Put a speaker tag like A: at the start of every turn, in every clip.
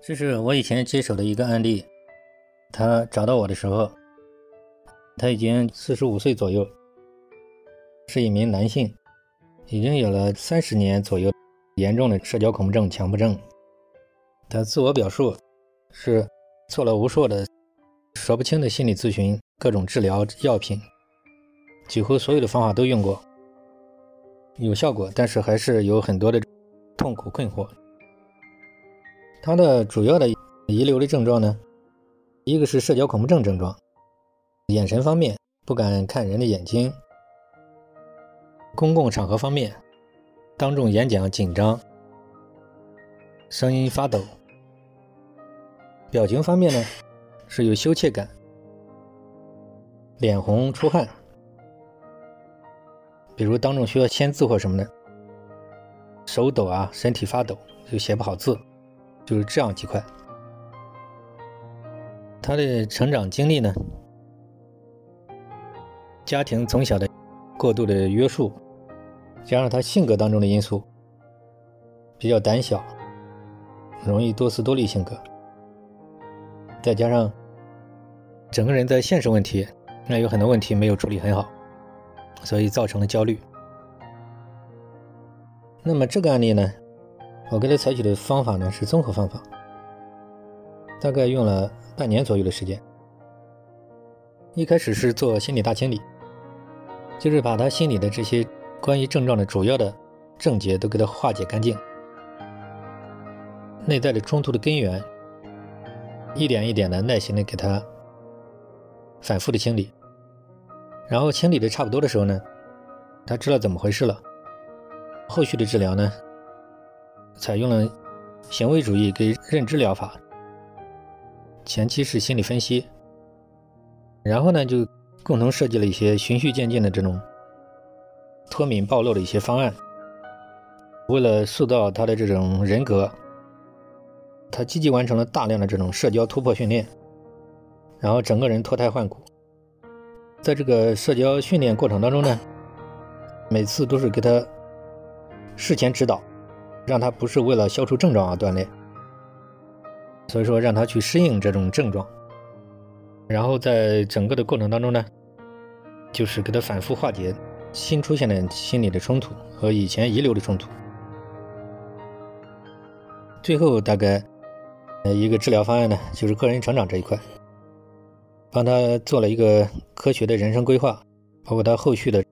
A: 这是我以前接手的一个案例，他找到我的时候，他已经四十五岁左右，是一名男性，已经有了三十年左右严重的社交恐怖症、强迫症。他自我表述是做了无数的说不清的心理咨询，各种治疗药品，几乎所有的方法都用过，有效果，但是还是有很多的痛苦困惑。他的主要的遗留的症状呢，一个是社交恐怖症症状，眼神方面不敢看人的眼睛；公共场合方面，当众演讲紧张，声音发抖；表情方面呢，是有羞怯感，脸红出汗，比如当众需要签字或什么的，手抖啊，身体发抖，就写不好字。就是这样几块。他的成长经历呢，家庭从小的过度的约束，加上他性格当中的因素，比较胆小，容易多思多虑性格，再加上整个人在现实问题，那有很多问题没有处理很好，所以造成了焦虑。那么这个案例呢？我给他采取的方法呢是综合方法，大概用了半年左右的时间。一开始是做心理大清理，就是把他心里的这些关于症状的主要的症结都给他化解干净，内在的冲突的根源，一点一点的耐心的给他反复的清理，然后清理的差不多的时候呢，他知道怎么回事了，后续的治疗呢。采用了行为主义跟认知疗法，前期是心理分析，然后呢就共同设计了一些循序渐进的这种脱敏暴露的一些方案。为了塑造他的这种人格，他积极完成了大量的这种社交突破训练，然后整个人脱胎换骨。在这个社交训练过程当中呢，每次都是给他事前指导。让他不是为了消除症状而锻炼，所以说让他去适应这种症状，然后在整个的过程当中呢，就是给他反复化解新出现的心理的冲突和以前遗留的冲突，最后大概呃一个治疗方案呢，就是个人成长这一块，帮他做了一个科学的人生规划，包括他后续的，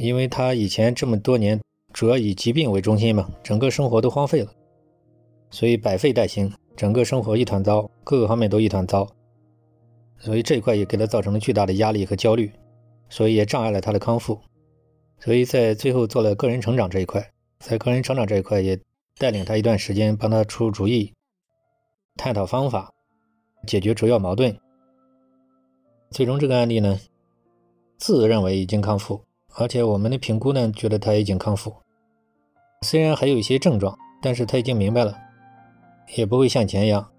A: 因为他以前这么多年。主要以疾病为中心嘛，整个生活都荒废了，所以百废待兴，整个生活一团糟，各个方面都一团糟，所以这一块也给他造成了巨大的压力和焦虑，所以也障碍了他的康复。所以在最后做了个人成长这一块，在个人成长这一块也带领他一段时间，帮他出主意，探讨方法，解决主要矛盾。最终这个案例呢，自认为已经康复。而且我们的评估呢，觉得他已经康复，虽然还有一些症状，但是他已经明白了，也不会像前一样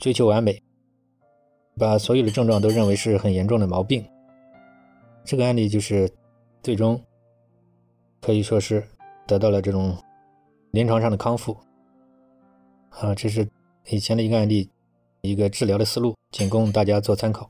A: 追求完美，把所有的症状都认为是很严重的毛病。这个案例就是最终可以说是得到了这种临床上的康复。啊，这是以前的一个案例，一个治疗的思路，仅供大家做参考。